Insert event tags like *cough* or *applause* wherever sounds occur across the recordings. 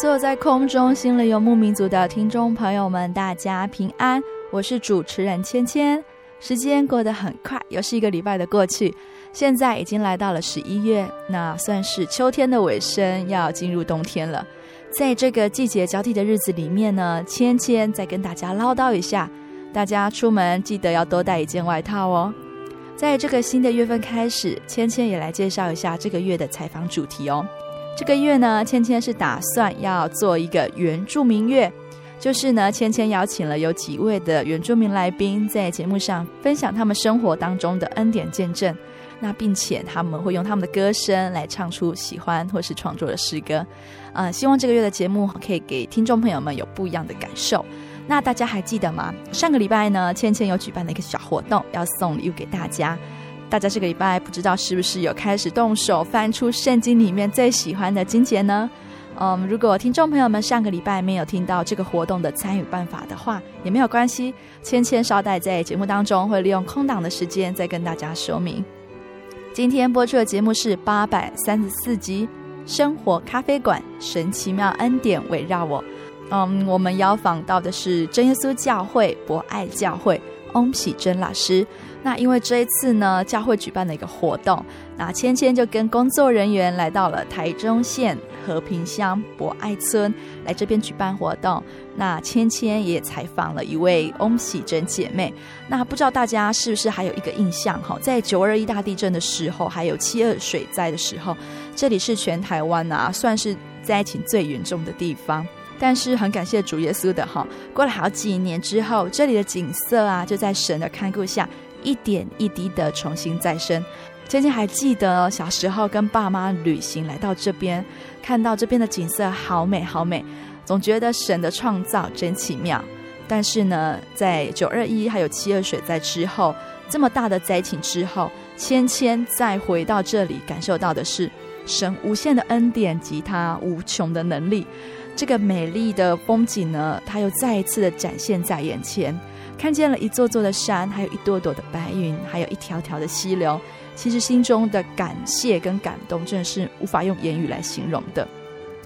所有在空中心里游牧民族的听众朋友们，大家平安！我是主持人芊芊。时间过得很快，又是一个礼拜的过去，现在已经来到了十一月，那算是秋天的尾声，要进入冬天了。在这个季节交替的日子里面呢，芊芊再跟大家唠叨一下，大家出门记得要多带一件外套哦。在这个新的月份开始，芊芊也来介绍一下这个月的采访主题哦。这个月呢，芊芊是打算要做一个原住民月，就是呢，芊芊邀请了有几位的原住民来宾，在节目上分享他们生活当中的恩典见证，那并且他们会用他们的歌声来唱出喜欢或是创作的诗歌，呃，希望这个月的节目可以给听众朋友们有不一样的感受。那大家还记得吗？上个礼拜呢，芊芊有举办了一个小活动，要送礼物给大家。大家这个礼拜不知道是不是有开始动手翻出圣经里面最喜欢的经节呢？嗯，如果听众朋友们上个礼拜没有听到这个活动的参与办法的话，也没有关系，芊芊稍待在节目当中会利用空档的时间再跟大家说明。今天播出的节目是八百三十四集《生活咖啡馆》，神奇妙恩典围绕我。嗯，我们邀访到的是真耶稣教会博爱教会翁喜珍老师。那因为这一次呢，教会举办了一个活动，那芊芊就跟工作人员来到了台中县和平乡博爱村来这边举办活动。那芊芊也采访了一位翁喜珍姐妹。那不知道大家是不是还有一个印象哈？在九二一大地震的时候，还有七二水灾的时候，这里是全台湾啊，算是灾情最严重的地方。但是很感谢主耶稣的哈，过了好几年之后，这里的景色啊，就在神的看顾下。一点一滴的重新再生。芊芊还记得小时候跟爸妈旅行来到这边，看到这边的景色好美好美，总觉得神的创造真奇妙。但是呢，在九二一还有七二水灾之后，这么大的灾情之后，芊芊再回到这里，感受到的是神无限的恩典及他无穷的能力。这个美丽的风景呢，它又再一次的展现在眼前。看见了一座座的山，还有一朵朵的白云，还有一条条的溪流。其实心中的感谢跟感动，真的是无法用言语来形容的。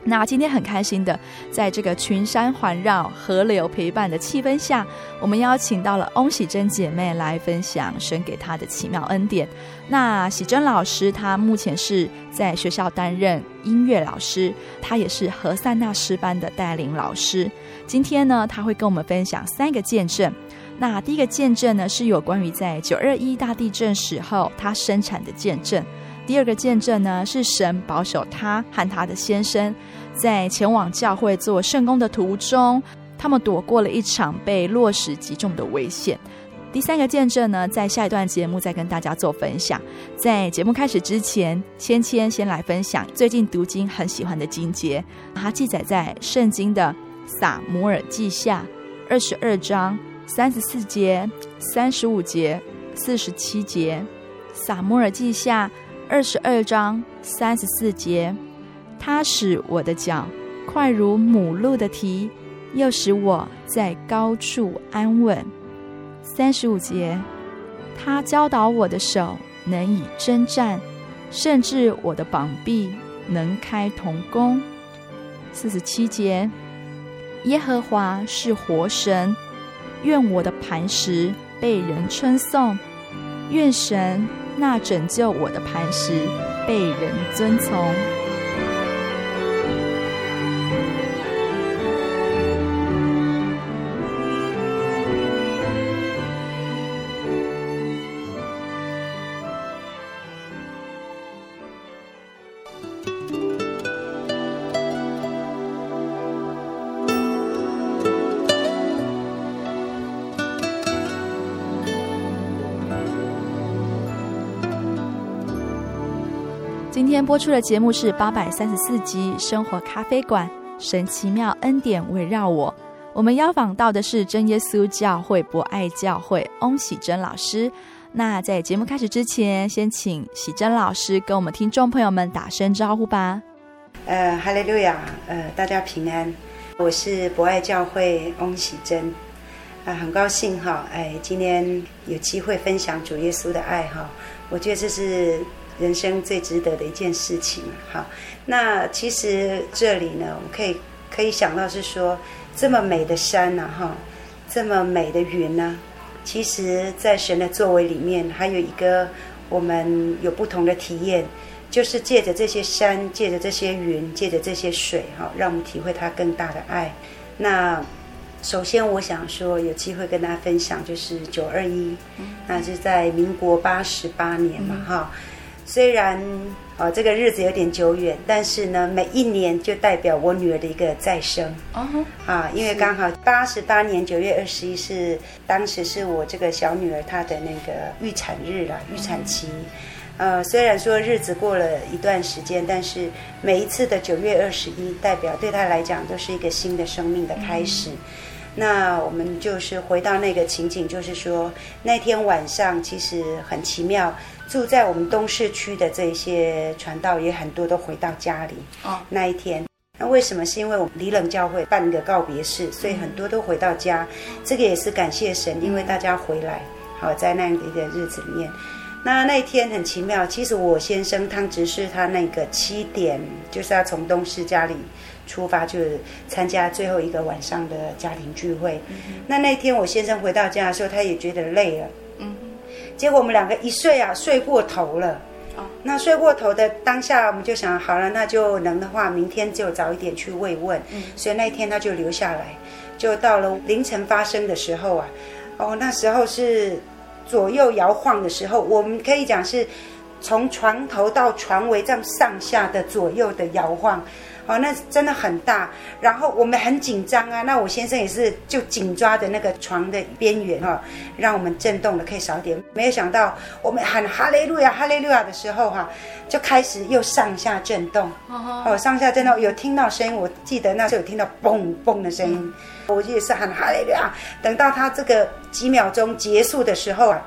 那今天很开心的，在这个群山环绕、河流陪伴的气氛下，我们邀请到了翁喜珍姐妹来分享神给她的奇妙恩典。那喜珍老师，她目前是在学校担任音乐老师，她也是何塞纳诗班的带领老师。今天呢，她会跟我们分享三个见证。那第一个见证呢，是有关于在九二一大地震时候他生产的见证；第二个见证呢，是神保守他和他的先生在前往教会做圣工的途中，他们躲过了一场被落石击中的危险；第三个见证呢，在下一段节目再跟大家做分享。在节目开始之前，芊芊先来分享最近读经很喜欢的经节，它记载在圣经的撒母耳记下二十二章。三十四节、三十五节、四十七节，撒母耳记下二十二章三十四节，他使我的脚快如母鹿的蹄，又使我在高处安稳。三十五节，他教导我的手能以征战，甚至我的膀臂能开铜弓。四十七节，耶和华是活神，愿我的磐石被人称颂，愿神那拯救我的磐石被人尊崇。播出的节目是八百三十四集《生活咖啡馆》，神奇妙恩典围绕我。我们邀访到的是真耶稣教会博爱教会翁喜珍老师。那在节目开始之前，先请喜珍老师跟我们听众朋友们打声招呼吧。呃，哈利路亚，呃，大家平安。我是博爱教会翁喜珍，啊、很高兴哈，哎，今天有机会分享主耶稣的爱哈，我觉得这是。人生最值得的一件事情，好，那其实这里呢，我们可以可以想到是说，这么美的山呐，哈，这么美的云呢，其实，在神的作为里面，还有一个我们有不同的体验，就是借着这些山，借着这些云，借着这些水，哈，让我们体会他更大的爱。那首先，我想说，有机会跟大家分享，就是九二一，那是在民国八十八年嘛，哈。虽然啊、哦，这个日子有点久远，但是呢，每一年就代表我女儿的一个再生。哦、uh，huh. 啊，因为刚好八十八年九月二十一是当时是我这个小女儿她的那个预产日啦，预产期。呃，虽然说日子过了一段时间，但是每一次的九月二十一，代表对她来讲都是一个新的生命的开始。Uh. 那我们就是回到那个情景，就是说那天晚上其实很奇妙。住在我们东市区的这些传道也很多都回到家里。哦，那一天，那为什么？是因为我们离冷教会办一个告别式，所以很多都回到家。这个也是感谢神，因为大家回来，好在那样的一个日子里面。那那一天很奇妙，其实我先生汤执事他那个七点就是要从东市家里出发，就是参加最后一个晚上的家庭聚会。那那天我先生回到家的时候，他也觉得累了。嗯结果我们两个一睡啊，睡过头了。哦，那睡过头的当下，我们就想好了，那就能的话，明天就早一点去慰问。嗯，所以那一天他就留下来，就到了凌晨发生的时候啊，哦，那时候是左右摇晃的时候，我们可以讲是从床头到床尾这样上下的左右的摇晃。哦，那真的很大，然后我们很紧张啊。那我先生也是就紧抓着那个床的边缘哈、哦，让我们震动的可以少点。没有想到我们喊哈利路亚哈利路亚的时候哈、啊，就开始又上下震动。哦，上下震动有听到声音，我记得那时候有听到嘣嘣的声音，我也是喊哈利路亚。等到他这个几秒钟结束的时候啊，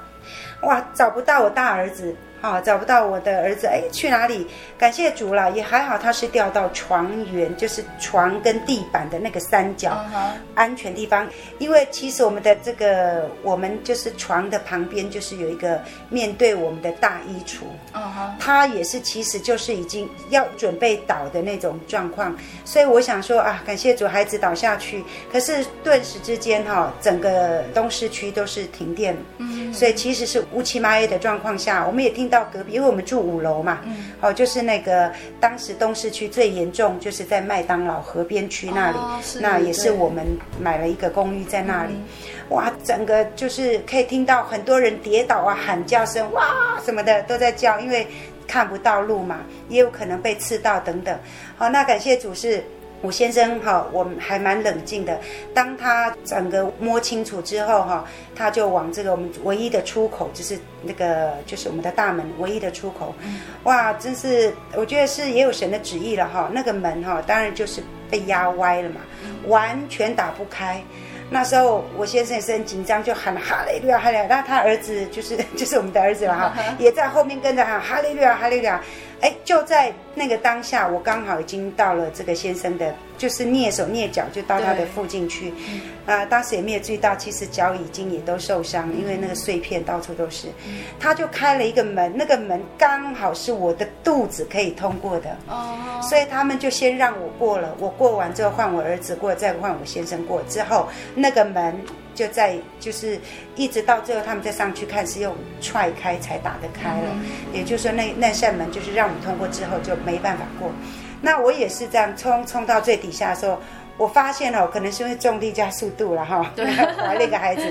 哇，找不到我大儿子。啊，找不到我的儿子，哎，去哪里？感谢主了，也还好，他是掉到床缘，就是床跟地板的那个三角，uh. 安全地方。因为其实我们的这个，我们就是床的旁边，就是有一个面对我们的大衣橱，啊哈、uh，他.也是，其实就是已经要准备倒的那种状况。所以我想说啊，感谢主，孩子倒下去，可是顿时之间哈、哦，整个东市区都是停电，嗯、uh，huh. 所以其实是乌漆嘛黑的状况下，我们也听。到隔壁，因为我们住五楼嘛，嗯、哦，就是那个当时东市区最严重，就是在麦当劳河边区那里，哦、那也是我们买了一个公寓在那里，嗯、哇，整个就是可以听到很多人跌倒啊，喊叫声，哇，什么的都在叫，因为看不到路嘛，也有可能被刺到等等。好、哦，那感谢主是。我先生哈，我们还蛮冷静的。当他整个摸清楚之后哈，他就往这个我们唯一的出口，就是那个就是我们的大门唯一的出口。哇，真是我觉得是也有神的旨意了哈。那个门哈，当然就是被压歪了嘛，完全打不开。那时候我先生也是很紧张，就喊哈利路亚哈利路亚。那他儿子就是 *laughs* 就是我们的儿子了哈，也在后面跟着喊哈利路亚哈利路亚。哎，就在那个当下，我刚好已经到了这个先生的就是蹑手蹑脚就到他的附近去，啊、呃，当时也没有注意到，其实脚已经也都受伤，因为那个碎片到处都是。他就开了一个门，那个门刚好是我的肚子可以通过的，哦，所以他们就先让我过了，我过完之后换我儿子过，再换我先生过，之后那个门就在就是一直到最后他们再上去看是用踹开才打得开了，也就是说那那扇门就是让我们通过之后就没办法过。那我也是这样冲冲到最底下的时候，我发现哦，可能是因为重力加速度了哈。对，我还那个孩子，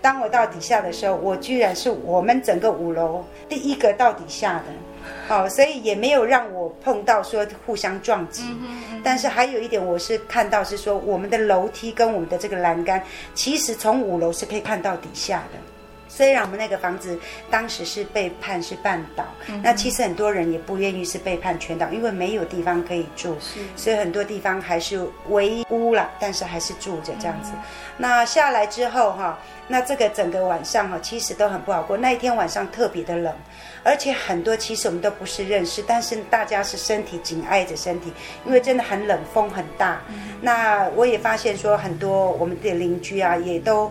当我到底下的时候，我居然是我们整个五楼第一个到底下的，哦，所以也没有让我碰到说互相撞击。但是还有一点，我是看到是说我们的楼梯跟我们的这个栏杆，其实从五楼是可以看到底下的。虽然我们那个房子当时是被判是半岛，嗯、那其实很多人也不愿意是被判全岛，因为没有地方可以住，是所以很多地方还是围屋了，但是还是住着这样子。嗯、那下来之后哈，那这个整个晚上哈，其实都很不好过。那一天晚上特别的冷，而且很多其实我们都不是认识，但是大家是身体紧挨着身体，因为真的很冷，风很大。嗯、那我也发现说很多我们的邻居啊，也都。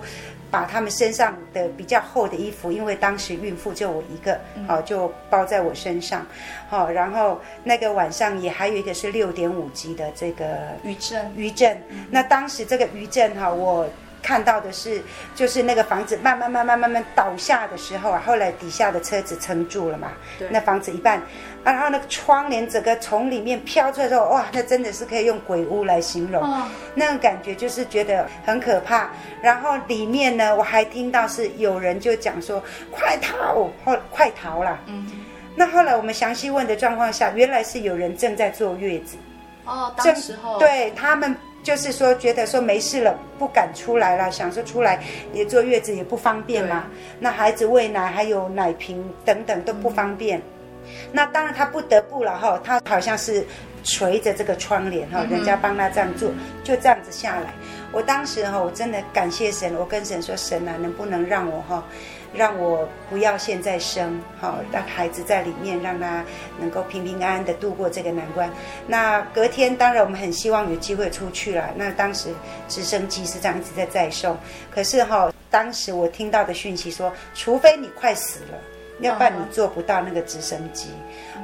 把他们身上的比较厚的衣服，因为当时孕妇就我一个，好就包在我身上，好，然后那个晚上也还有一个是六点五级的这个余震，余震。那当时这个余震哈，我看到的是，就是那个房子慢慢慢慢慢慢倒下的时候啊，后来底下的车子撑住了嘛，对，那房子一半。啊，然后那个窗帘整个从里面飘出来的时候，哇，那真的是可以用鬼屋来形容，哦、那种感觉就是觉得很可怕。然后里面呢，我还听到是有人就讲说：“快逃！”后快逃了。嗯。那后来我们详细问的状况下，原来是有人正在坐月子。哦，当时候。对他们就是说觉得说没事了，不敢出来了，想说出来也坐月子也不方便嘛。那孩子喂奶还有奶瓶等等都不方便。嗯那当然他不得不了哈，他好像是垂着这个窗帘哈，人家帮他这样做，就这样子下来。我当时哈，我真的感谢神，我跟神说，神啊，能不能让我哈，让我不要现在生，好让孩子在里面，让他能够平平安安的度过这个难关。那隔天当然我们很希望有机会出去了。那当时直升机是这样一直在载送，可是哈，当时我听到的讯息说，除非你快死了。要不然你坐不到那个直升机，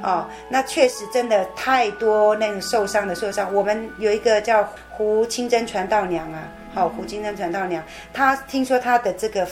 哦，那确实真的太多那个受伤的受伤。我们有一个叫胡清真传道娘啊，好，胡清真传道娘，她听说她的这个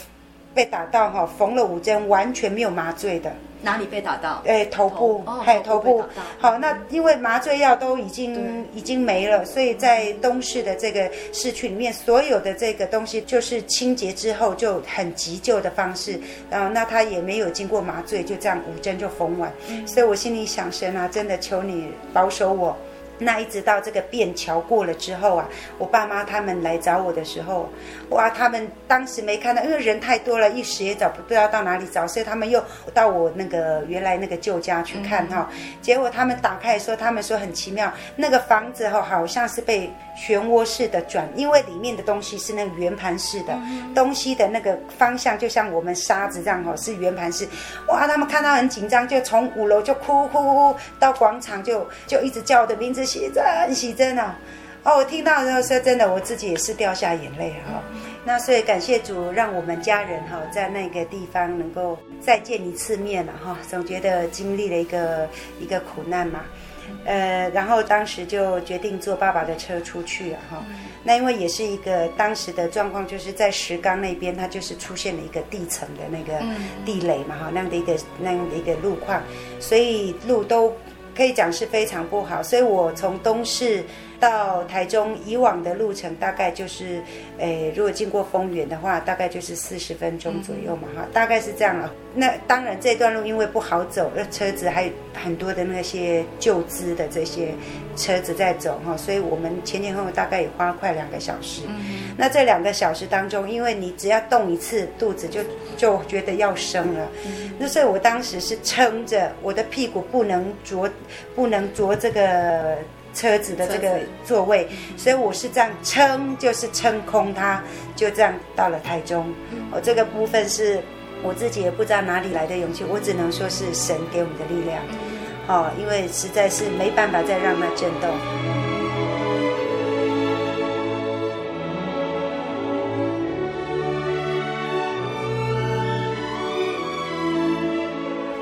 被打到哈，缝了五针，完全没有麻醉的。哪里被打到？哎，头部，还有头部。好，那因为麻醉药都已经已经没了，所以在东市的这个市区里面，所有的这个东西就是清洁之后就很急救的方式。然后那他也没有经过麻醉，就这样五针就缝完。所以我心里想，神啊，真的求你保守我。那一直到这个便桥过了之后啊，我爸妈他们来找我的时候，哇，他们当时没看到，因为人太多了，一时也找不知道到哪里找，所以他们又到我那个原来那个旧家去看哈。结果他们打开说，他们说很奇妙，那个房子哈好像是被漩涡式的转，因为里面的东西是那个圆盘式的，东西的那个方向就像我们沙子这样哈，是圆盘式。哇，他们看到很紧张，就从五楼就哭哭哭到广场就就一直叫我的名字。喜珍，喜珍啊！哦，我听到的时候说真的，我自己也是掉下眼泪哈。那所以感谢主，让我们家人哈在那个地方能够再见一次面了哈。总觉得经历了一个一个苦难嘛，呃，然后当时就决定坐爸爸的车出去了哈。那因为也是一个当时的状况，就是在石冈那边，它就是出现了一个地层的那个地雷嘛哈，那样的一个那样的一个路况，所以路都。可以讲是非常不好，所以我从东势到台中以往的路程大概就是，诶，如果经过丰原的话，大概就是四十分钟左右嘛，哈，大概是这样了。那当然这段路因为不好走，那车子还有很多的那些旧资的这些车子在走哈，所以我们前前后后大概也花快两个小时。嗯、那这两个小时当中，因为你只要动一次肚子就就觉得要生了，嗯、那所以我当时是撑着我的屁股不能着，不能着这个车子的这个座位，所以我是这样撑，就是撑空它，就这样到了台中。我、嗯、这个部分是。我自己也不知道哪里来的勇气，我只能说是神给我们的力量，哦，因为实在是没办法再让它震动。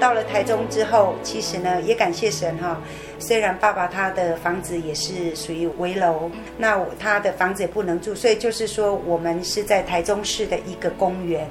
到了台中之后，其实呢也感谢神哈。虽然爸爸他的房子也是属于危楼，那他的房子也不能住，所以就是说我们是在台中市的一个公园。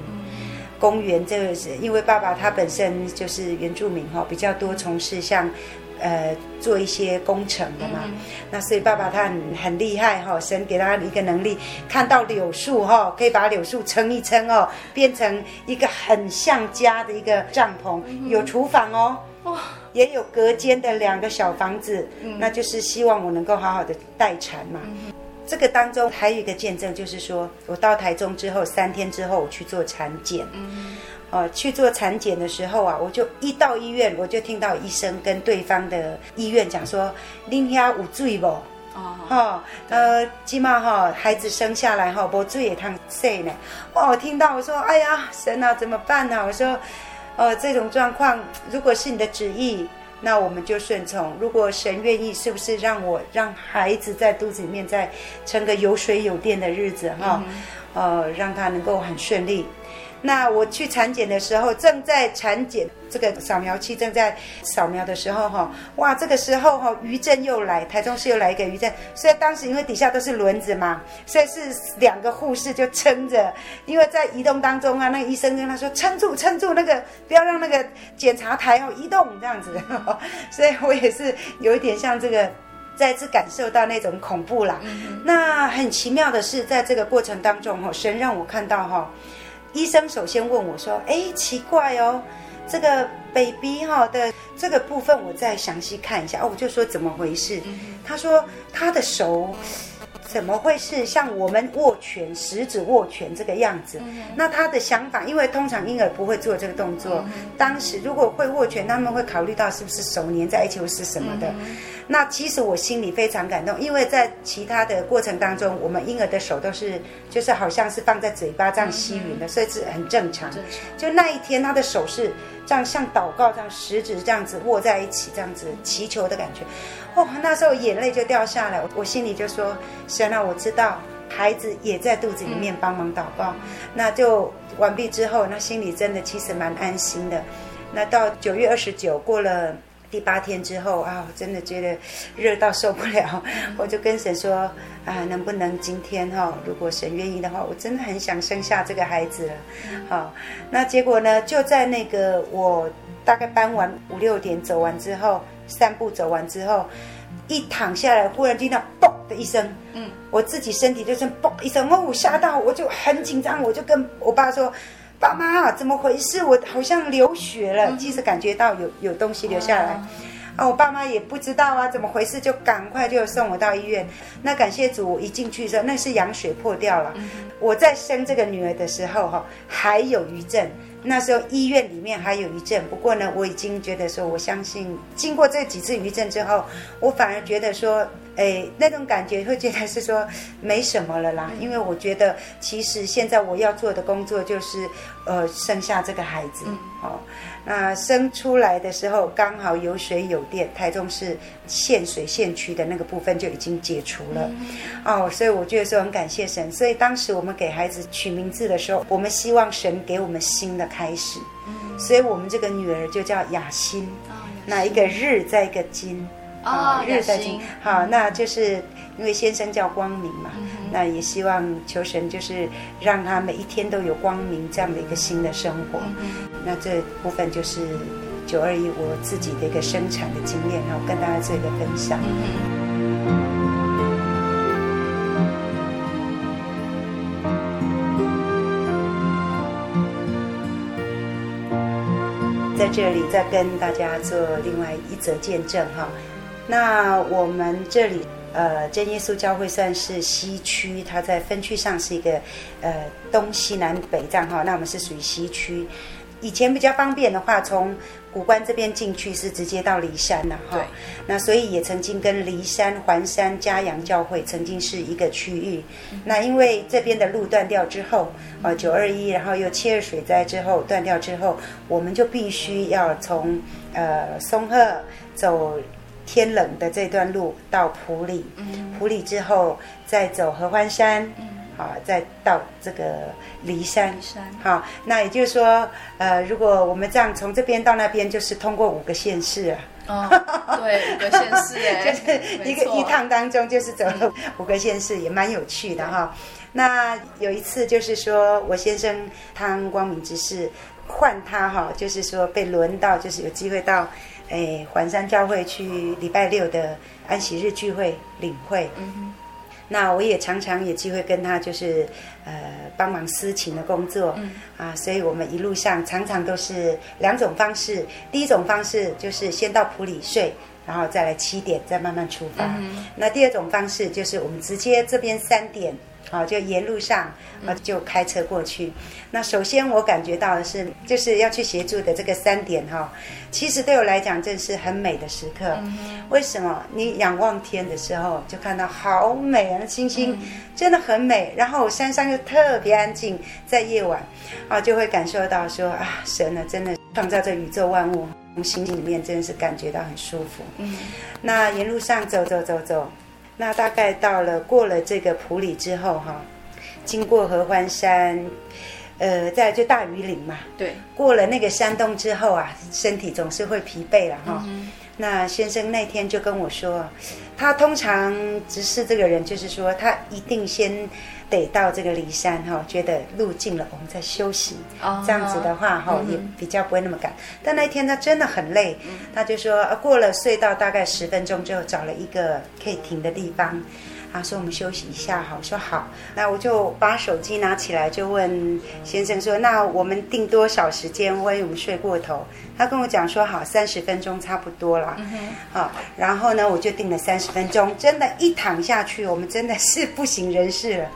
公园这个是因为爸爸他本身就是原住民哈，比较多从事像。呃，做一些工程的嘛，嗯、那所以爸爸他很很厉害哈，神给他一个能力，看到柳树哈，可以把柳树撑一撑哦，变成一个很像家的一个帐篷，嗯、有厨房哦，哇，也有隔间的两个小房子，嗯、那就是希望我能够好好的待产嘛。嗯、这个当中还有一个见证，就是说我到台中之后三天之后我去做产检。嗯哦，去做产检的时候啊，我就一到医院，我就听到医生跟对方的医院讲说：“恁遐有水不？”哦，哈，呃，起码哈，孩子生下来哈，无水也烫洗呢。哇，我听到我说：“哎呀，神啊，怎么办呢、啊？”我说：“呃，这种状况，如果是你的旨意，那我们就顺从；如果神愿意，是不是让我让孩子在肚子里面再撑个有水有电的日子哈？嗯、呃，让他能够很顺利。”那我去产检的时候，正在产检，这个扫描器正在扫描的时候，哈，哇，这个时候哈，余震又来，台中市又来一个余震，所以当时因为底下都是轮子嘛，所以是两个护士就撑着，因为在移动当中啊，那个医生跟他说撑住，撑住，那个不要让那个检查台哦移动这样子，*laughs* 所以我也是有一点像这个，再次感受到那种恐怖啦。嗯、那很奇妙的是，在这个过程当中，哈，神让我看到哈。医生首先问我说：“哎，奇怪哦，这个 baby 哈的这个部分，我再详细看一下。”哦，我就说怎么回事？他说他的手怎么会是像我们握拳、食指握拳这个样子？那他的想法，因为通常婴儿不会做这个动作。当时如果会握拳，他们会考虑到是不是手粘在一起或是什么的。那其实我心里非常感动，因为在其他的过程当中，我们婴儿的手都是就是好像是放在嘴巴这样吸吮的，所以是很正常。就那一天，他的手是这样像祷告这样，食指这样子握在一起，这样子祈求的感觉。哦，那时候眼泪就掉下来，我心里就说：神啊，我知道孩子也在肚子里面帮忙祷告。那就完毕之后，那心里真的其实蛮安心的。那到九月二十九过了。第八天之后啊，我真的觉得热到受不了，我就跟神说啊，能不能今天哈，如果神愿意的话，我真的很想生下这个孩子了。好，那结果呢，就在那个我大概搬完五六点走完之后，散步走完之后，一躺下来，忽然听到“嘣”的一声，嗯，我自己身体就是“嘣”一声，哦，我吓到，我就很紧张，我就跟我爸说。爸妈，怎么回事？我好像流血了，即使感觉到有有东西流下来，啊，我爸妈也不知道啊，怎么回事？就赶快就送我到医院。那感谢主，我一进去的时候，那是羊水破掉了。我在生这个女儿的时候，哈，还有余震。那时候医院里面还有余震，不过呢，我已经觉得说，我相信经过这几次余震之后，我反而觉得说。哎，那种感觉会觉得是说没什么了啦，因为我觉得其实现在我要做的工作就是，呃，生下这个孩子，嗯、哦，那生出来的时候刚好有水有电，台中市限水限区的那个部分就已经解除了，嗯、哦，所以我觉得说很感谢神，所以当时我们给孩子取名字的时候，我们希望神给我们新的开始，嗯、所以我们这个女儿就叫雅欣，哦、那一个日在一个金。啊，日在金，好，那就是因为先生叫光明嘛，嗯、那也希望求神就是让他每一天都有光明这样的一个新的生活。嗯、那这部分就是九二一我自己的一个生产的经验，然后跟大家做一个分享。嗯、在这里再跟大家做另外一则见证哈。那我们这里，呃，真耶稣教会算是西区，它在分区上是一个，呃，东西南北这样哈。那我们是属于西区，以前比较方便的话，从古关这边进去是直接到梨山的哈。那所以也曾经跟梨山、环山、嘉阳教会曾经是一个区域。嗯、那因为这边的路断掉之后，呃，九二一，然后又七二水灾之后断掉之后，我们就必须要从呃松鹤走。天冷的这段路到普里，埔里之后再走合欢山，好，再到这个骊山，好，那也就是说，呃，如果我们这样从这边到那边，就是通过五个县市啊。哦，对，五个县市，*laughs* 就是一个一趟当中就是走了五个县市，也蛮有趣的哈。那有一次就是说我先生汤光明之士换他哈，就是说被轮到，就是有机会到诶环山教会去礼拜六的安息日聚会领会。嗯哼。那我也常常有机会跟他就是呃帮忙私情的工作。嗯。啊，所以我们一路上常常都是两种方式。第一种方式就是先到埔里睡，然后再来七点再慢慢出发。嗯。那第二种方式就是我们直接这边三点。好，就沿路上啊，就开车过去。那首先我感觉到的是，就是要去协助的这个三点哈，其实对我来讲，这是很美的时刻。为什么？你仰望天的时候，就看到好美啊，星星真的很美。然后山上又特别安静，在夜晚啊，就会感受到说啊，神呢，真的创造这宇宙万物，从心里面真的是感觉到很舒服。嗯，那沿路上走走走走。那大概到了过了这个普里之后哈，经过合欢山，呃，再就大禹岭嘛。对。过了那个山洞之后啊，身体总是会疲惫了哈。嗯、那先生那天就跟我说，他通常直视这个人就是说，他一定先。得到这个骊山哈，觉得路近了，我们再休息。Oh, 这样子的话哈，嗯、也比较不会那么赶。但那天他真的很累，嗯、他就说过了隧道大概十分钟之后，找了一个可以停的地方，他说我们休息一下好。我说好，那我就把手机拿起来，就问先生说：“那我们定多少时间？万一我们睡过头？”他跟我讲说：“好，三十分钟差不多了。嗯”好，然后呢，我就定了三十分钟。真的，一躺下去，我们真的是不省人事了。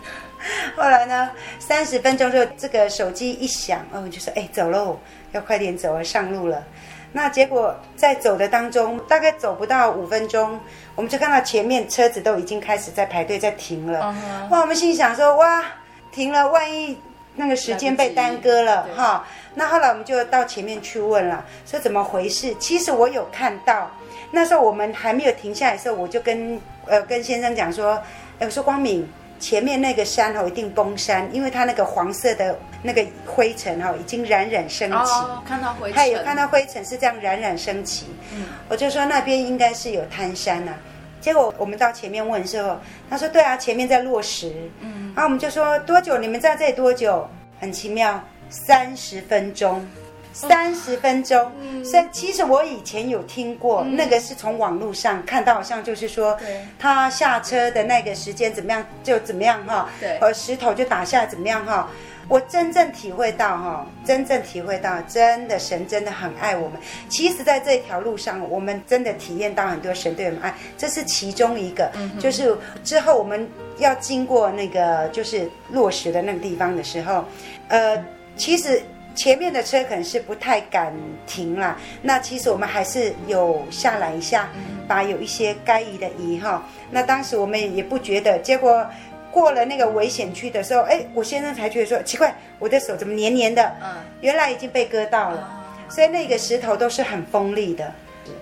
后来呢，三十分钟之后，这个手机一响，哦，就说：“哎，走喽，要快点走啊，上路了。”那结果在走的当中，大概走不到五分钟，我们就看到前面车子都已经开始在排队，在停了。Uh huh. 哇，我们心想说：“哇，停了，万一那个时间被耽搁了哈。”那后来我们就到前面去问了，说怎么回事？其实我有看到，那时候我们还没有停下来的时候，我就跟呃跟先生讲说：“哎，我说光明。”前面那个山哈一定崩山，因为它那个黄色的那个灰尘哈已经冉冉升起。哦，看到灰尘。他有看到灰尘是这样冉冉升起。嗯，我就说那边应该是有坍山呐、啊。结果我们到前面问的时候，他说对啊，前面在落石。嗯，然后我们就说多久？你们在这里多久？很奇妙，三十分钟。三十分钟，所以其实我以前有听过，那个是从网络上看到，好像就是说，他下车的那个时间怎么样就怎么样哈，对，和石头就打下来怎么样哈，我真正体会到哈，真正体会到，真的神真的很爱我们。其实，在这条路上，我们真的体验到很多神对我们爱，这是其中一个，就是之后我们要经过那个就是落实的那个地方的时候，呃，其实。前面的车可能是不太敢停了，那其实我们还是有下来一下，把有一些该移的移哈。那当时我们也不觉得，结果过了那个危险区的时候，哎，我先生才觉得说奇怪，我的手怎么黏黏的？嗯，原来已经被割到了，所以那个石头都是很锋利的。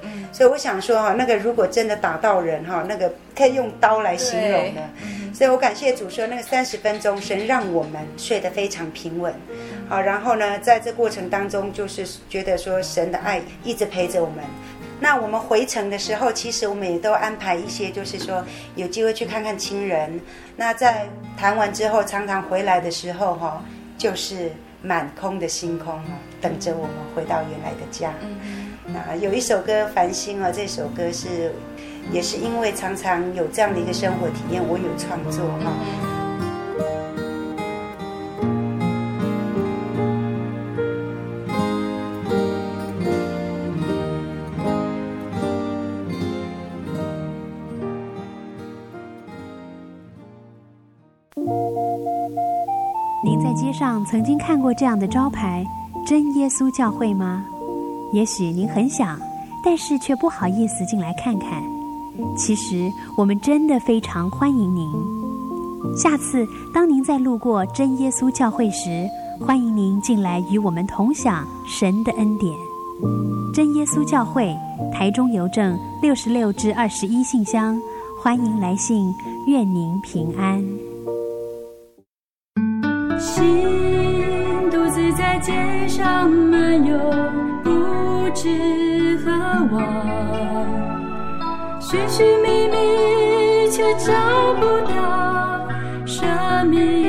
嗯，所以我想说哈，那个如果真的打到人哈，那个可以用刀来形容的。所以我感谢主说，那个三十分钟，神让我们睡得非常平稳。好，然后呢，在这过程当中，就是觉得说神的爱一直陪着我们。那我们回程的时候，其实我们也都安排一些，就是说有机会去看看亲人。那在谈完之后，常常回来的时候，哈，就是满空的星空，等着我们回到原来的家。那有一首歌《繁星》啊，这首歌是也是因为常常有这样的一个生活体验，我有创作哈。您在街上曾经看过这样的招牌“真耶稣教会”吗？也许您很想，但是却不好意思进来看看。其实我们真的非常欢迎您。下次当您再路过真耶稣教会时，欢迎您进来与我们同享神的恩典。真耶稣教会，台中邮政六十六至二十一信箱，欢迎来信，愿您平安。心独自在街上漫游，不知何往，寻寻觅觅却找不到生命。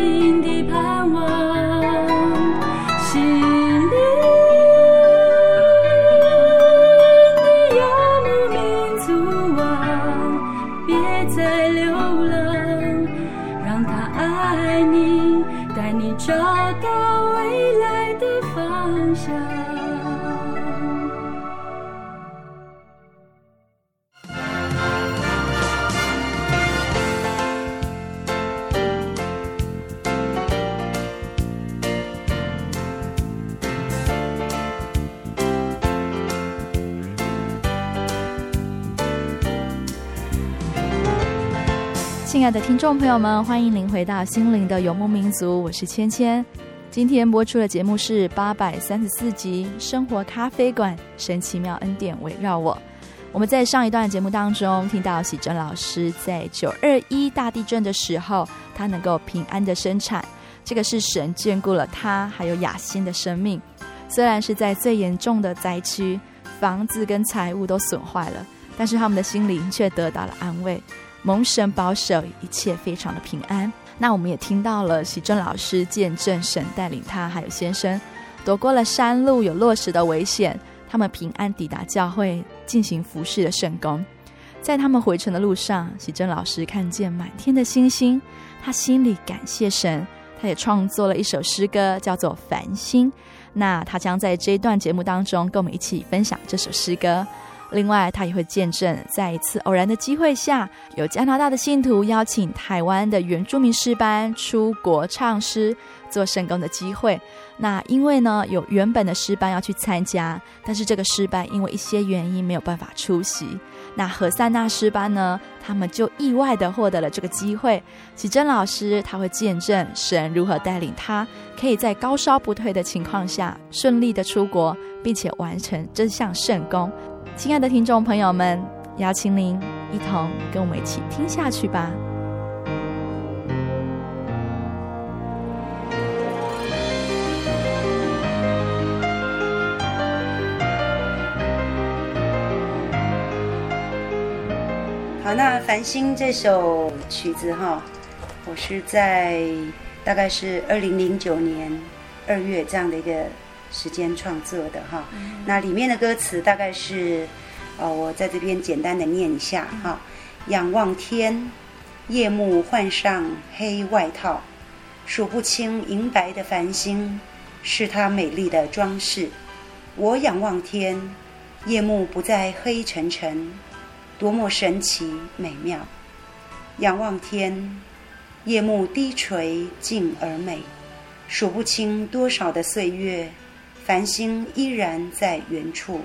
的听众朋友们，欢迎您回到《心灵的游牧民族》，我是芊芊。今天播出的节目是八百三十四集《生活咖啡馆》，神奇妙恩典围绕我。我们在上一段节目当中听到喜珍老师在九二一大地震的时候，他能够平安的生产，这个是神眷顾了他还有雅欣的生命。虽然是在最严重的灾区，房子跟财物都损坏了，但是他们的心灵却得到了安慰。蒙神保守，一切非常的平安。那我们也听到了喜珍老师见证神带领他还有先生躲过了山路有落石的危险，他们平安抵达教会进行服事的圣工。在他们回程的路上，喜珍老师看见满天的星星，他心里感谢神，他也创作了一首诗歌，叫做《繁星》。那他将在这一段节目当中跟我们一起分享这首诗歌。另外，他也会见证，在一次偶然的机会下，有加拿大的信徒邀请台湾的原住民诗班出国唱诗、做圣工的机会。那因为呢，有原本的诗班要去参加，但是这个诗班因为一些原因没有办法出席。那何塞纳诗班呢，他们就意外地获得了这个机会。喜珍老师他会见证神如何带领他，可以在高烧不退的情况下顺利的出国，并且完成这项圣工。亲爱的听众朋友们，邀请您一同跟我们一起听下去吧。好，那《繁星》这首曲子哈，我是在大概是二零零九年二月这样的一个。时间创作的哈，那里面的歌词大概是，呃，我在这边简单的念一下哈。仰望天，夜幕换上黑外套，数不清银白的繁星，是它美丽的装饰。我仰望天，夜幕不再黑沉沉，多么神奇美妙。仰望天，夜幕低垂静而美，数不清多少的岁月。繁星依然在原处，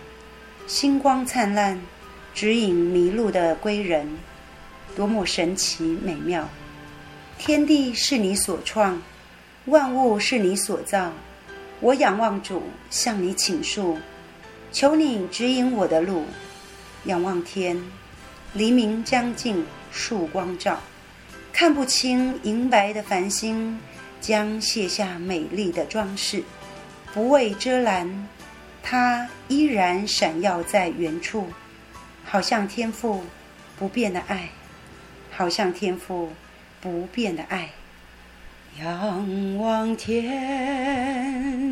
星光灿烂，指引迷路的归人，多么神奇美妙！天地是你所创，万物是你所造。我仰望主，向你倾诉，求你指引我的路。仰望天，黎明将近，曙光照，看不清银白的繁星，将卸下美丽的装饰。不畏遮拦，它依然闪耀在原处，好像天赋不变的爱，好像天赋不变的爱。仰望天，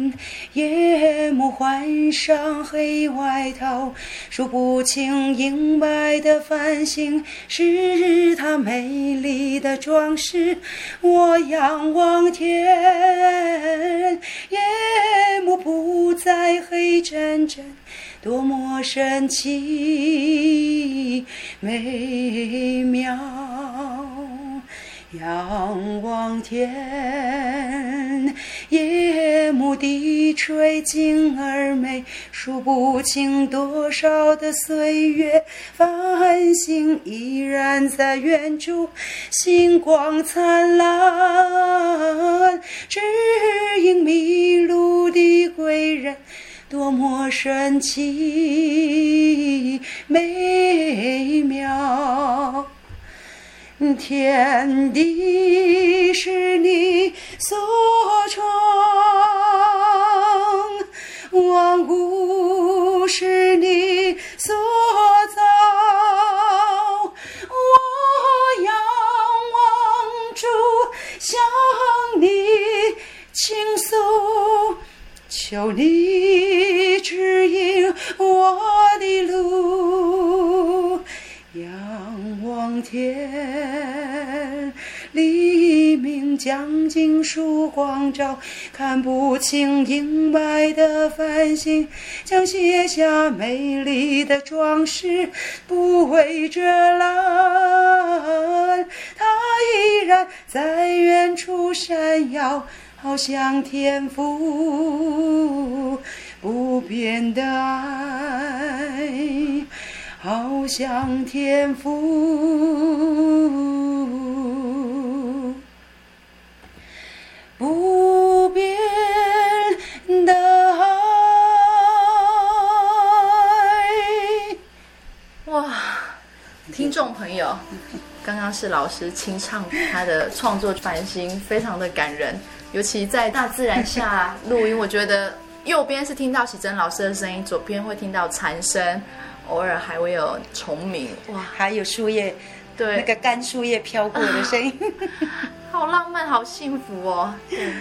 夜幕换上黑外套，数不清银白的繁星，是它美丽的装饰。我仰望天，夜幕不再黑沉沉，多么神奇美妙。仰望天，夜幕低垂静而美，数不清多少的岁月，繁星依然在远处，星光灿烂，指引迷路的归人，多么神奇美妙。天地是你所创，万物是你所造。我仰望主，向你倾诉，求你指引我的路。天，黎明将近，曙光照，看不清阴霾的繁星，将卸下美丽的装饰，不为遮拦，它依然在远处闪耀，好像天父不变的爱。好像天赋不变的爱。哇，听众朋友，刚刚是老师清唱他的创作《繁星》，非常的感人。尤其在大自然下录音，我觉得右边是听到喜珍老师的声音，左边会听到蝉声。偶尔还会有虫鸣，哇，还有树叶，对，那个干树叶飘过的声音，啊，*laughs* 好浪漫，好幸福哦。对，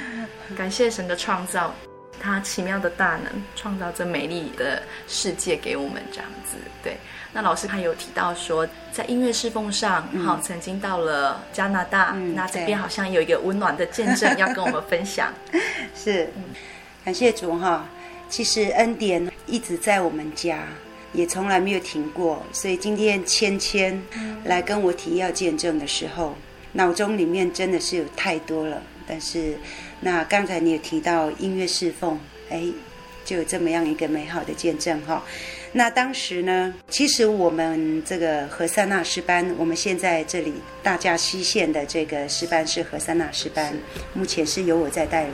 感谢神的创造，他奇妙的大能，创造这美丽的世界给我们这样子。对，那老师他有提到说，在音乐侍奉上，好，嗯，曾经到了加拿大，嗯，那这边好像有一个温暖的见证要跟我们分享。*laughs* 是，感谢主哈，其实恩典一直在我们家。也从来没有停过，所以今天芊芊来跟我提要见证的时候，脑中里面真的是有太多了。但是，那刚才你有提到音乐侍奉，哎，就有这么样一个美好的见证哈。那当时呢，其实我们这个和散那诗班，我们现在这里大家西线的这个诗班是和散那诗班，目前是由我在带领。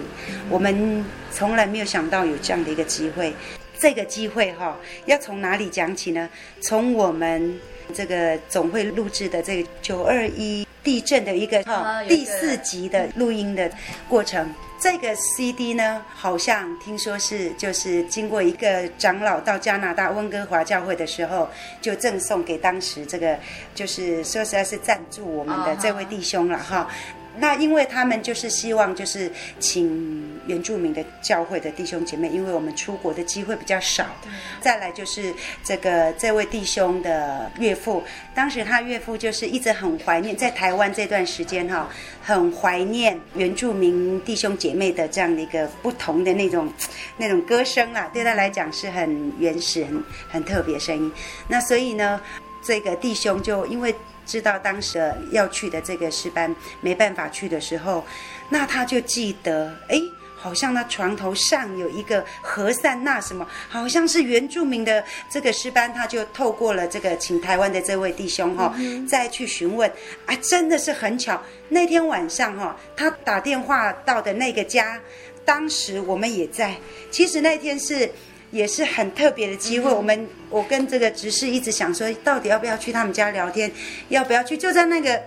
我们从来没有想到有这样的一个机会。这个机会哈，要从哪里讲起呢？从我们这个总会录制的这个九二一地震的一个哈第四集的录音的过程。这个 CD 呢，好像听说是就是经过一个长老到加拿大温哥华教会的时候，就赠送给当时这个就是说实在是赞助我们的这位弟兄了哈。那因为他们就是希望就是请原住民的教会的弟兄姐妹，因为我们出国的机会比较少。再来就是这个这位弟兄的岳父，当时他岳父就是一直很怀念在台湾这段时间哈，很怀念原住民弟兄姐妹的这样的一个不同的那种 *tsk* 那种歌声啊，对他来讲是很原始、很很特别声音。那所以呢，这个弟兄就因为。知道当时要去的这个师班没办法去的时候，那他就记得，哎，好像他床头上有一个和善那什么，好像是原住民的这个师班，他就透过了这个请台湾的这位弟兄哈、哦，再去询问，啊，真的是很巧，那天晚上哈、哦，他打电话到的那个家，当时我们也在，其实那天是。也是很特别的机会，我们我跟这个执事一直想说，到底要不要去他们家聊天，要不要去？就在那个，